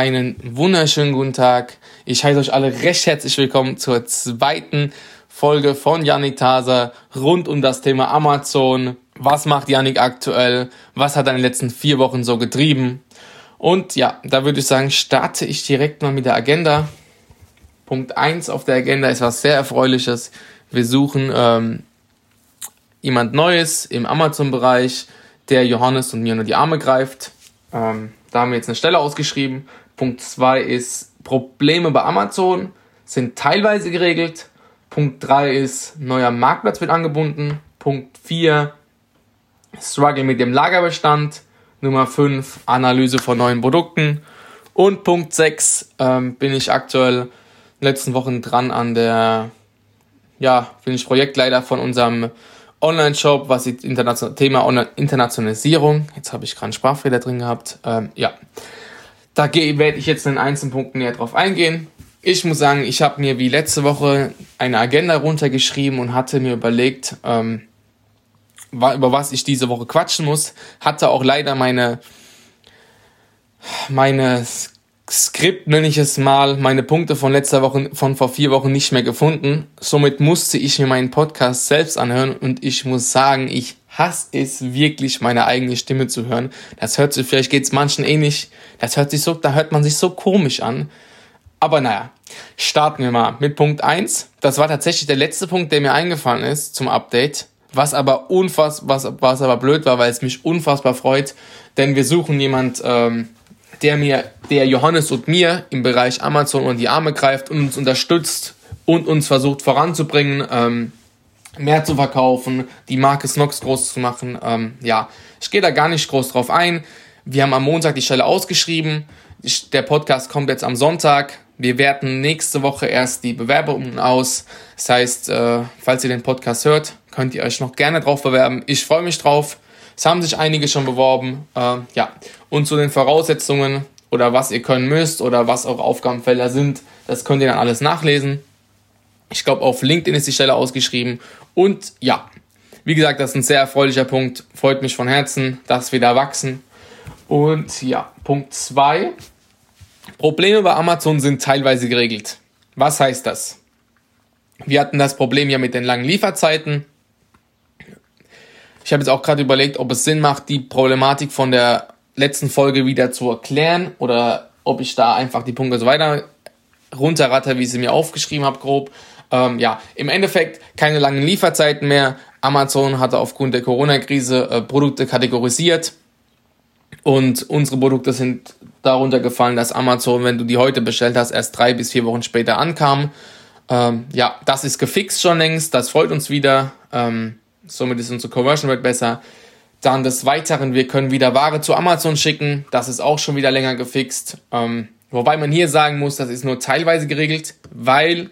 Einen wunderschönen guten Tag. Ich heiße euch alle recht herzlich willkommen zur zweiten Folge von Yannick Taser rund um das Thema Amazon. Was macht Yannick aktuell? Was hat er in den letzten vier Wochen so getrieben? Und ja, da würde ich sagen, starte ich direkt mal mit der Agenda. Punkt 1 auf der Agenda ist was sehr Erfreuliches. Wir suchen ähm, jemand Neues im Amazon-Bereich, der Johannes und mir unter die Arme greift. Ähm, da haben wir jetzt eine Stelle ausgeschrieben. Punkt 2 ist Probleme bei Amazon sind teilweise geregelt. Punkt 3 ist neuer Marktplatz wird angebunden. Punkt 4 Struggle mit dem Lagerbestand. Nummer 5 Analyse von neuen Produkten. Und Punkt 6 ähm, bin ich aktuell in den letzten Wochen dran an der, ja, bin ich Projektleiter von unserem Online-Shop, was die internation Thema Online Internationalisierung. Jetzt habe ich gerade einen Sprachfehler drin gehabt. Ähm, ja, da werde ich jetzt in einzelnen Punkten näher drauf eingehen. Ich muss sagen, ich habe mir wie letzte Woche eine Agenda runtergeschrieben und hatte mir überlegt, ähm, über was ich diese Woche quatschen muss. Hatte auch leider meine meine Skript, nenne ich es mal, meine Punkte von letzter Woche, von vor vier Wochen nicht mehr gefunden. Somit musste ich mir meinen Podcast selbst anhören und ich muss sagen, ich hasse es wirklich, meine eigene Stimme zu hören. Das hört sich, vielleicht geht es manchen ähnlich, das hört sich so, da hört man sich so komisch an. Aber naja, starten wir mal mit Punkt eins. Das war tatsächlich der letzte Punkt, der mir eingefallen ist zum Update. Was aber unfassbar, was, was aber blöd war, weil es mich unfassbar freut, denn wir suchen jemand, ähm, der mir, der Johannes und mir im Bereich Amazon und die Arme greift und uns unterstützt und uns versucht voranzubringen, ähm, mehr zu verkaufen, die Marke Snox groß zu machen. Ähm, ja, ich gehe da gar nicht groß drauf ein. Wir haben am Montag die Stelle ausgeschrieben. Der Podcast kommt jetzt am Sonntag. Wir werten nächste Woche erst die Bewerbungen aus. Das heißt, äh, falls ihr den Podcast hört, könnt ihr euch noch gerne drauf bewerben. Ich freue mich drauf. Es haben sich einige schon beworben. Äh, ja, und zu den Voraussetzungen oder was ihr können müsst oder was eure Aufgabenfelder sind, das könnt ihr dann alles nachlesen. Ich glaube, auf LinkedIn ist die Stelle ausgeschrieben. Und ja, wie gesagt, das ist ein sehr erfreulicher Punkt. Freut mich von Herzen, dass wir da wachsen. Und ja, Punkt 2. Probleme bei Amazon sind teilweise geregelt. Was heißt das? Wir hatten das Problem ja mit den langen Lieferzeiten. Ich habe jetzt auch gerade überlegt, ob es Sinn macht, die Problematik von der letzten Folge wieder zu erklären oder ob ich da einfach die Punkte so weiter runterratter, wie ich sie mir aufgeschrieben habe, grob. Ähm, ja, im Endeffekt keine langen Lieferzeiten mehr. Amazon hatte aufgrund der Corona-Krise äh, Produkte kategorisiert und unsere Produkte sind darunter gefallen, dass Amazon, wenn du die heute bestellt hast, erst drei bis vier Wochen später ankam. Ähm, ja, das ist gefixt schon längst, das freut uns wieder. Ähm, somit ist unsere Conversion Rate besser. Dann des Weiteren, wir können wieder Ware zu Amazon schicken. Das ist auch schon wieder länger gefixt. Ähm, wobei man hier sagen muss, das ist nur teilweise geregelt, weil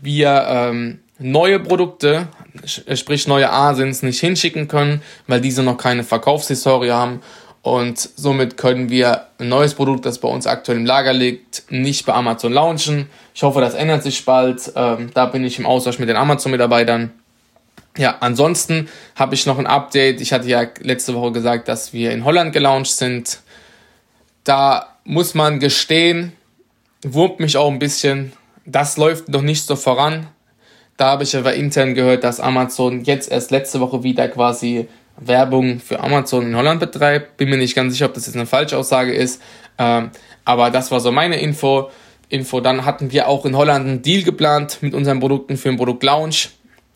wir ähm, neue Produkte, sprich neue Asins, nicht hinschicken können, weil diese noch keine Verkaufshistorie haben. Und somit können wir ein neues Produkt, das bei uns aktuell im Lager liegt, nicht bei Amazon launchen. Ich hoffe, das ändert sich bald. Ähm, da bin ich im Austausch mit den Amazon-Mitarbeitern. Ja, ansonsten habe ich noch ein Update. Ich hatte ja letzte Woche gesagt, dass wir in Holland gelauncht sind. Da muss man gestehen, wurmt mich auch ein bisschen. Das läuft noch nicht so voran. Da habe ich aber intern gehört, dass Amazon jetzt erst letzte Woche wieder quasi Werbung für Amazon in Holland betreibt. Bin mir nicht ganz sicher, ob das jetzt eine Falschaussage ist. Ähm, aber das war so meine Info. Info. Dann hatten wir auch in Holland einen Deal geplant mit unseren Produkten für ein Produkt Launch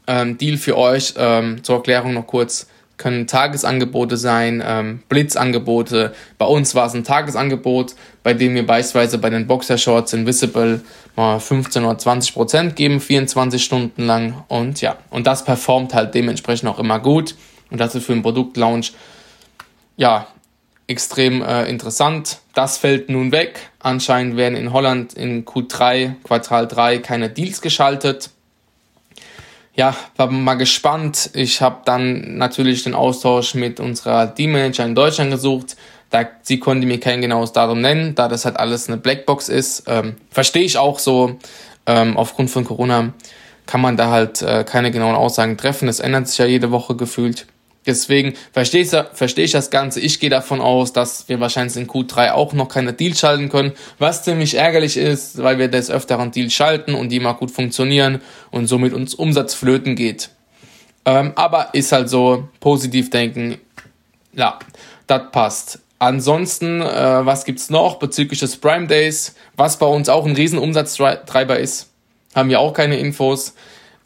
ähm, Deal für euch. Ähm, zur Erklärung noch kurz. Können Tagesangebote sein, ähm, Blitzangebote. Bei uns war es ein Tagesangebot, bei dem wir beispielsweise bei den Boxershorts Invisible mal 15 oder 20 Prozent geben, 24 Stunden lang. Und ja, und das performt halt dementsprechend auch immer gut. Und das ist für einen Produktlaunch, ja, extrem äh, interessant. Das fällt nun weg. Anscheinend werden in Holland in Q3, Quartal 3 keine Deals geschaltet ja, war mal gespannt. Ich habe dann natürlich den Austausch mit unserer Teammanager in Deutschland gesucht. Da, sie konnte mir kein genaues Datum nennen, da das halt alles eine Blackbox ist. Ähm, Verstehe ich auch so. Ähm, aufgrund von Corona kann man da halt äh, keine genauen Aussagen treffen. Das ändert sich ja jede Woche gefühlt. Deswegen verstehe ich, verstehe ich das Ganze. Ich gehe davon aus, dass wir wahrscheinlich in Q3 auch noch keine Deals schalten können, was ziemlich ärgerlich ist, weil wir des Öfteren Deals schalten und die mal gut funktionieren und somit uns Umsatz flöten geht. Ähm, aber ist halt so, positiv denken, ja, das passt. Ansonsten, äh, was gibt's noch bezüglich des Prime Days, was bei uns auch ein Riesenumsatztreiber ist, haben wir auch keine Infos.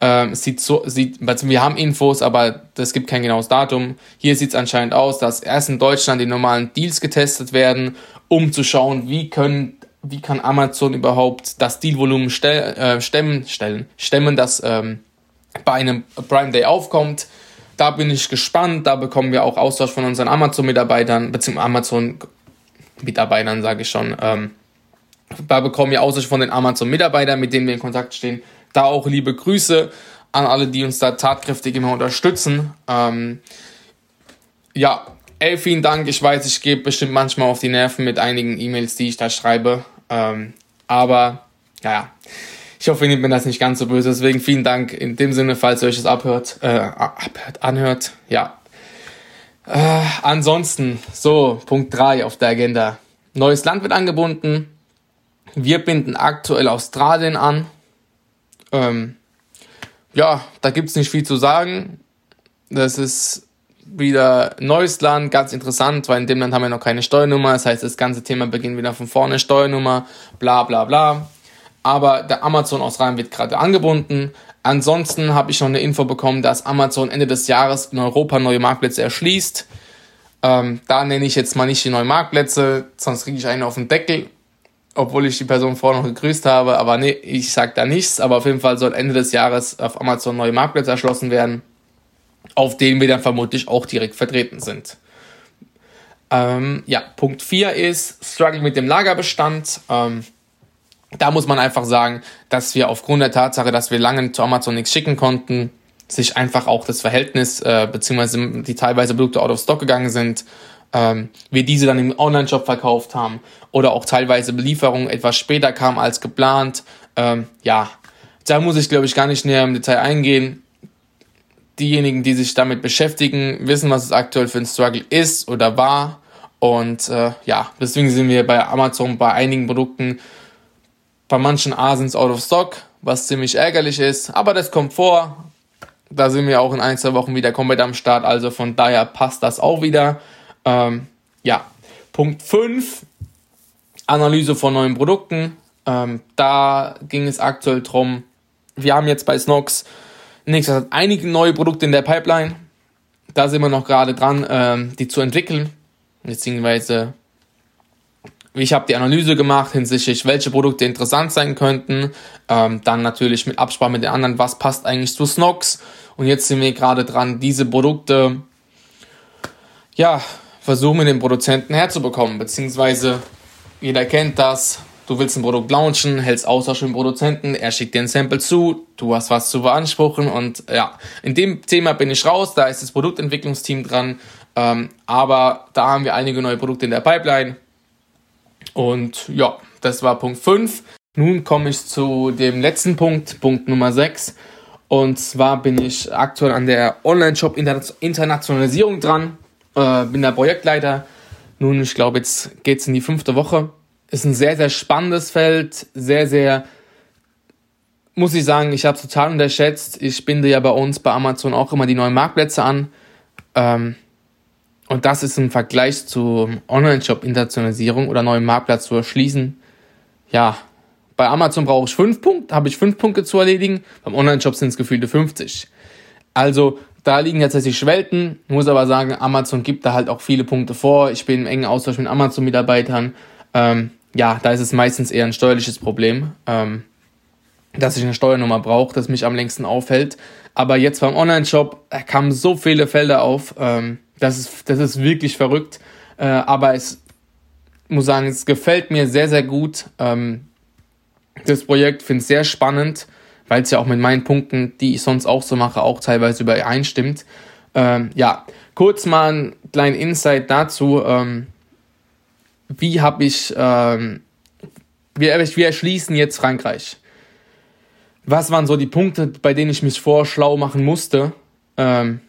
Ähm, sieht so, sieht, also wir haben Infos, aber es gibt kein genaues Datum. Hier sieht es anscheinend aus, dass erst in Deutschland die normalen Deals getestet werden, um zu schauen, wie können, wie kann Amazon überhaupt das Dealvolumen stell, äh, stemmen, stellen, stemmen, das ähm, bei einem Prime Day aufkommt. Da bin ich gespannt. Da bekommen wir auch Austausch von unseren Amazon-Mitarbeitern, beziehungsweise Amazon-Mitarbeitern, sage ich schon. Ähm, da bekommen wir Austausch von den Amazon-Mitarbeitern, mit denen wir in Kontakt stehen da auch liebe Grüße an alle, die uns da tatkräftig immer unterstützen. Ähm, ja, ey, vielen Dank. Ich weiß, ich gebe bestimmt manchmal auf die Nerven mit einigen E-Mails, die ich da schreibe. Ähm, aber, ja, ich hoffe, ihr nehmt mir das nicht ganz so böse. Deswegen vielen Dank in dem Sinne, falls ihr euch das abhört, äh, abhört anhört. Ja. Äh, ansonsten, so, Punkt 3 auf der Agenda. Neues Land wird angebunden. Wir binden aktuell Australien an. Ähm, ja, da gibt es nicht viel zu sagen. Das ist wieder neues Land, ganz interessant, weil in dem Land haben wir noch keine Steuernummer. Das heißt, das ganze Thema beginnt wieder von vorne, Steuernummer, bla bla bla. Aber der Amazon Australien wird gerade angebunden. Ansonsten habe ich noch eine Info bekommen, dass Amazon Ende des Jahres in Europa neue Marktplätze erschließt. Ähm, da nenne ich jetzt mal nicht die neuen Marktplätze, sonst kriege ich einen auf den Deckel obwohl ich die Person vorher noch gegrüßt habe. Aber nee, ich sag da nichts. Aber auf jeden Fall soll Ende des Jahres auf Amazon neue Marktplätze erschlossen werden, auf denen wir dann vermutlich auch direkt vertreten sind. Ähm, ja, Punkt 4 ist Struggle mit dem Lagerbestand. Ähm, da muss man einfach sagen, dass wir aufgrund der Tatsache, dass wir lange zu Amazon nichts schicken konnten, sich einfach auch das Verhältnis, äh, beziehungsweise die teilweise Produkte out of stock gegangen sind, ähm, wir diese dann im Online-Shop verkauft haben oder auch teilweise Belieferungen etwas später kam als geplant. Ähm, ja, da muss ich glaube ich gar nicht näher im Detail eingehen. Diejenigen, die sich damit beschäftigen, wissen, was es aktuell für ein Struggle ist oder war. Und äh, ja, deswegen sind wir bei Amazon bei einigen Produkten, bei manchen A sind es out of stock, was ziemlich ärgerlich ist, aber das kommt vor. Da sind wir auch in ein, zwei Wochen wieder komplett am Start, also von daher passt das auch wieder. Ähm, ja, Punkt 5, Analyse von neuen Produkten. Ähm, da ging es aktuell drum. Wir haben jetzt bei Snox nächstes einige neue Produkte in der Pipeline. Da sind wir noch gerade dran, ähm, die zu entwickeln. Beziehungsweise, ich habe die Analyse gemacht hinsichtlich, welche Produkte interessant sein könnten. Ähm, dann natürlich mit Absprache mit den anderen, was passt eigentlich zu Snox. Und jetzt sind wir gerade dran, diese Produkte ja, versuchen, den Produzenten herzubekommen. Beziehungsweise, jeder kennt das, du willst ein Produkt launchen, hältst Austausch mit dem Produzenten, er schickt dir ein Sample zu, du hast was zu beanspruchen und ja, in dem Thema bin ich raus, da ist das Produktentwicklungsteam dran, ähm, aber da haben wir einige neue Produkte in der Pipeline und ja, das war Punkt 5. Nun komme ich zu dem letzten Punkt, Punkt Nummer 6. Und zwar bin ich aktuell an der Online-Shop-Internationalisierung dran äh, bin der Projektleiter. Nun, ich glaube, jetzt geht es in die fünfte Woche. Ist ein sehr, sehr spannendes Feld, sehr, sehr, muss ich sagen, ich habe es total unterschätzt. Ich binde ja bei uns bei Amazon auch immer die neuen Marktplätze an. Ähm, und das ist im Vergleich zur Online-Shop-Internationalisierung oder neuen Marktplatz zu erschließen. Ja, bei Amazon brauche ich fünf Punkte, habe ich fünf Punkte zu erledigen. Beim Online-Shop sind es gefühlte 50. Also da liegen tatsächlich Schwelten. Muss aber sagen, Amazon gibt da halt auch viele Punkte vor. Ich bin im engen Austausch mit Amazon-Mitarbeitern. Ähm, ja, da ist es meistens eher ein steuerliches Problem, ähm, dass ich eine Steuernummer brauche, das mich am längsten aufhält. Aber jetzt beim Online-Shop kamen so viele Felder auf. Ähm, das, ist, das ist wirklich verrückt. Äh, aber es muss sagen, es gefällt mir sehr, sehr gut. Ähm, das Projekt finde ich sehr spannend, weil es ja auch mit meinen Punkten, die ich sonst auch so mache, auch teilweise übereinstimmt. Ähm, ja, kurz mal einen kleinen Insight dazu. Ähm, wie habe ich, ähm, wir, wir erschließen jetzt Frankreich. Was waren so die Punkte, bei denen ich mich vorschlau machen musste? Ähm,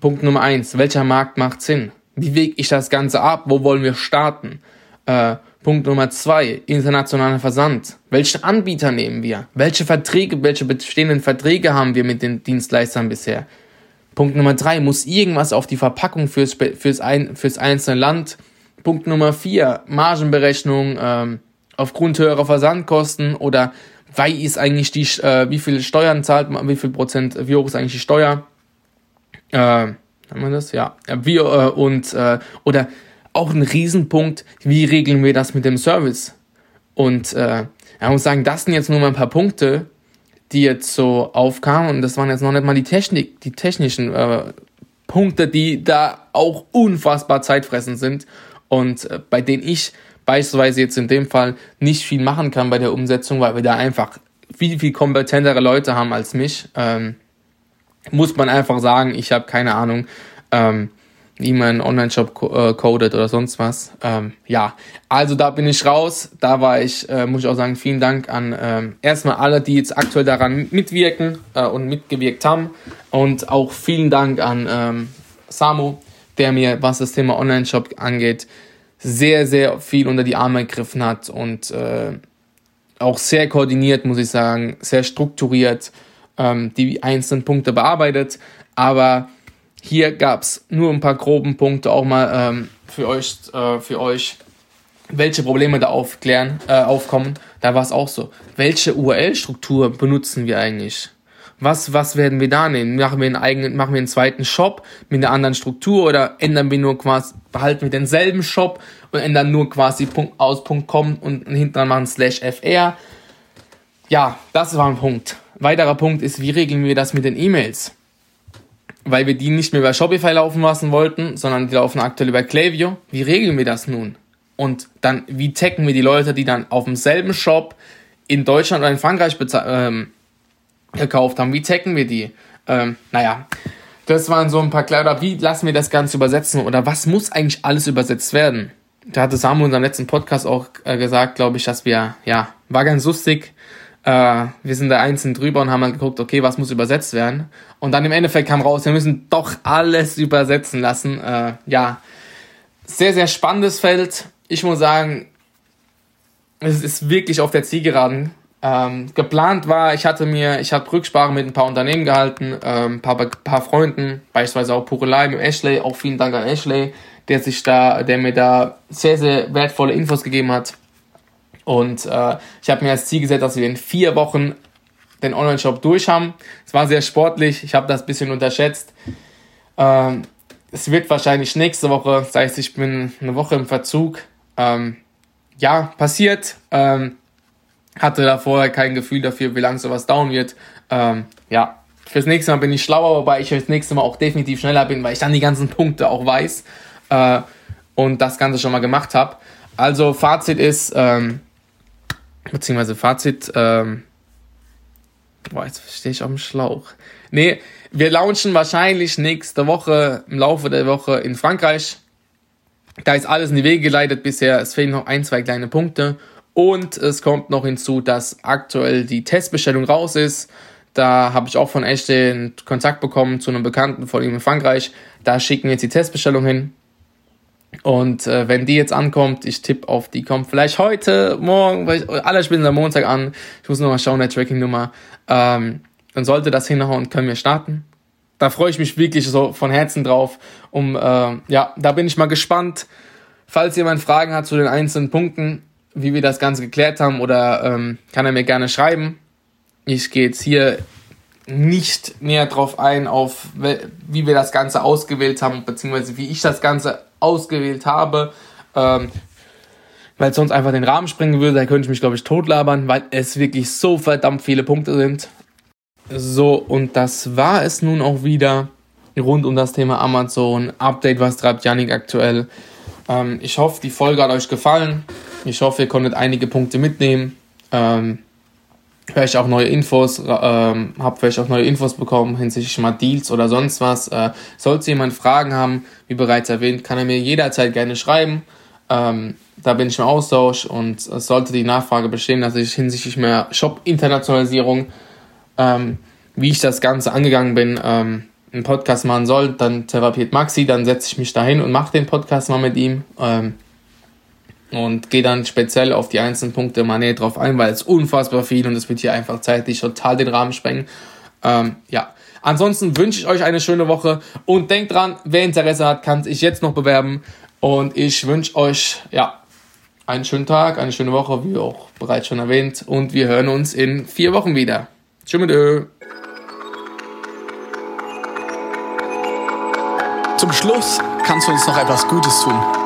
Punkt Nummer eins, welcher Markt macht Sinn? Wie wege ich das Ganze ab? Wo wollen wir starten? Äh, Punkt Nummer zwei, internationaler Versand. Welche Anbieter nehmen wir? Welche Verträge, welche bestehenden Verträge haben wir mit den Dienstleistern bisher? Punkt Nummer drei, muss irgendwas auf die Verpackung fürs, fürs, ein, fürs einzelne Land? Punkt Nummer vier, Margenberechnung ähm, aufgrund höherer Versandkosten oder weil ist eigentlich die, äh, wie viel Steuern zahlt man, wie viel Prozent, wie hoch ist eigentlich die Steuer? Äh, haben wir das? Ja. Wie, äh, und, äh, oder auch ein Riesenpunkt, wie regeln wir das mit dem Service? Und äh, ich muss sagen, das sind jetzt nur mal ein paar Punkte, die jetzt so aufkamen und das waren jetzt noch nicht mal die Technik, die technischen äh, Punkte, die da auch unfassbar zeitfressend sind und äh, bei denen ich beispielsweise jetzt in dem Fall nicht viel machen kann bei der Umsetzung, weil wir da einfach viel, viel kompetentere Leute haben als mich. Ähm, muss man einfach sagen, ich habe keine Ahnung. Ähm, wie man einen Online-Shop äh, codet oder sonst was. Ähm, ja, also da bin ich raus. Da war ich, äh, muss ich auch sagen, vielen Dank an ähm, erstmal alle, die jetzt aktuell daran mitwirken äh, und mitgewirkt haben. Und auch vielen Dank an ähm, Samu, der mir, was das Thema Online-Shop angeht, sehr, sehr viel unter die Arme gegriffen hat und äh, auch sehr koordiniert, muss ich sagen, sehr strukturiert ähm, die einzelnen Punkte bearbeitet. Aber hier gab es nur ein paar groben Punkte auch mal ähm, für, euch, äh, für euch, welche Probleme da aufklären, äh, aufkommen. Da war es auch so. Welche URL-Struktur benutzen wir eigentlich? Was, was werden wir da nehmen? Machen wir einen eigenen, machen wir einen zweiten Shop mit einer anderen Struktur oder ändern wir nur quasi, behalten wir denselben Shop und ändern nur quasi Punkt aus .com und hinten dran machen slash fr? Ja, das war ein Punkt. Weiterer Punkt ist, wie regeln wir das mit den E-Mails? Weil wir die nicht mehr über Shopify laufen lassen wollten, sondern die laufen aktuell über Klaviyo. Wie regeln wir das nun? Und dann, wie taggen wir die Leute, die dann auf demselben Shop in Deutschland oder in Frankreich ähm, gekauft haben? Wie taggen wir die? Ähm, naja, das waren so ein paar kleine, wie lassen wir das Ganze übersetzen oder was muss eigentlich alles übersetzt werden? Da hatte Samu in unserem letzten Podcast auch äh, gesagt, glaube ich, dass wir, ja, war ganz lustig, äh, wir sind da einzeln drüber und haben dann geguckt, okay, was muss übersetzt werden. Und dann im Endeffekt kam raus, wir müssen doch alles übersetzen lassen. Äh, ja, sehr, sehr spannendes Feld. Ich muss sagen, es ist wirklich auf der Zielgeraden. Ähm, geplant war, ich hatte mir, ich habe Rücksprache mit ein paar Unternehmen gehalten, ein ähm, paar, paar Freunden, beispielsweise auch Purelei mit Ashley, auch vielen Dank an Ashley, der sich da, der mir da sehr, sehr wertvolle Infos gegeben hat. Und äh, ich habe mir als Ziel gesetzt, dass wir in vier Wochen den Online-Shop durch haben. Es war sehr sportlich, ich habe das ein bisschen unterschätzt. Ähm, es wird wahrscheinlich nächste Woche, das heißt, ich bin eine Woche im Verzug. Ähm, ja, passiert. Ähm, hatte da vorher kein Gefühl dafür, wie lange sowas dauern wird. Ähm, ja, fürs nächste Mal bin ich schlauer, wobei ich fürs nächste Mal auch definitiv schneller bin, weil ich dann die ganzen Punkte auch weiß äh, und das Ganze schon mal gemacht habe. Also Fazit ist, ähm, beziehungsweise Fazit, ähm, boah, jetzt stehe ich auf dem Schlauch. Nee, wir launchen wahrscheinlich nächste Woche, im Laufe der Woche in Frankreich. Da ist alles in die Wege geleitet bisher. Es fehlen noch ein, zwei kleine Punkte. Und es kommt noch hinzu, dass aktuell die Testbestellung raus ist. Da habe ich auch von Ashton Kontakt bekommen zu einem Bekannten von ihm in Frankreich. Da schicken wir jetzt die Testbestellung hin. Und äh, wenn die jetzt ankommt, ich tippe auf, die kommt vielleicht heute, morgen, aller spätestens am Montag an. Ich muss nochmal schauen, der Tracking-Nummer. Ähm, dann sollte das hinhauen, können wir starten. Da freue ich mich wirklich so von Herzen drauf. Um, äh, ja, da bin ich mal gespannt. Falls jemand Fragen hat zu den einzelnen Punkten, wie wir das Ganze geklärt haben, oder ähm, kann er mir gerne schreiben. Ich gehe jetzt hier nicht näher drauf ein, auf wie wir das Ganze ausgewählt haben, beziehungsweise wie ich das Ganze ausgewählt habe. Ähm, weil sonst einfach den Rahmen sprengen würde, da könnte ich mich, glaube ich, totlabern, weil es wirklich so verdammt viele Punkte sind. So, und das war es nun auch wieder rund um das Thema Amazon. Update, was treibt Yannick aktuell. Ähm, ich hoffe, die Folge hat euch gefallen. Ich hoffe, ihr konntet einige Punkte mitnehmen. Ähm, vielleicht auch neue Infos, ähm, habt vielleicht auch neue Infos bekommen hinsichtlich mal Deals oder sonst was. Äh, sollte jemand Fragen haben, wie bereits erwähnt, kann er mir jederzeit gerne schreiben. Ähm, da bin ich im Austausch und es sollte die Nachfrage bestehen, dass ich hinsichtlich mehr Shop-Internationalisierung, ähm, wie ich das Ganze angegangen bin, ähm, einen Podcast machen soll, dann therapiert Maxi, dann setze ich mich dahin und mache den Podcast mal mit ihm ähm, und gehe dann speziell auf die einzelnen Punkte mal näher drauf ein, weil es unfassbar viel und es wird hier einfach zeitlich total den Rahmen sprengen. Ähm, ja, ansonsten wünsche ich euch eine schöne Woche und denkt dran, wer Interesse hat, kann sich jetzt noch bewerben und ich wünsche euch, ja, einen schönen Tag, eine schöne Woche, wie auch bereits schon erwähnt. Und wir hören uns in vier Wochen wieder. Tschüss mit Ö. Zum Schluss kannst du uns noch etwas Gutes tun.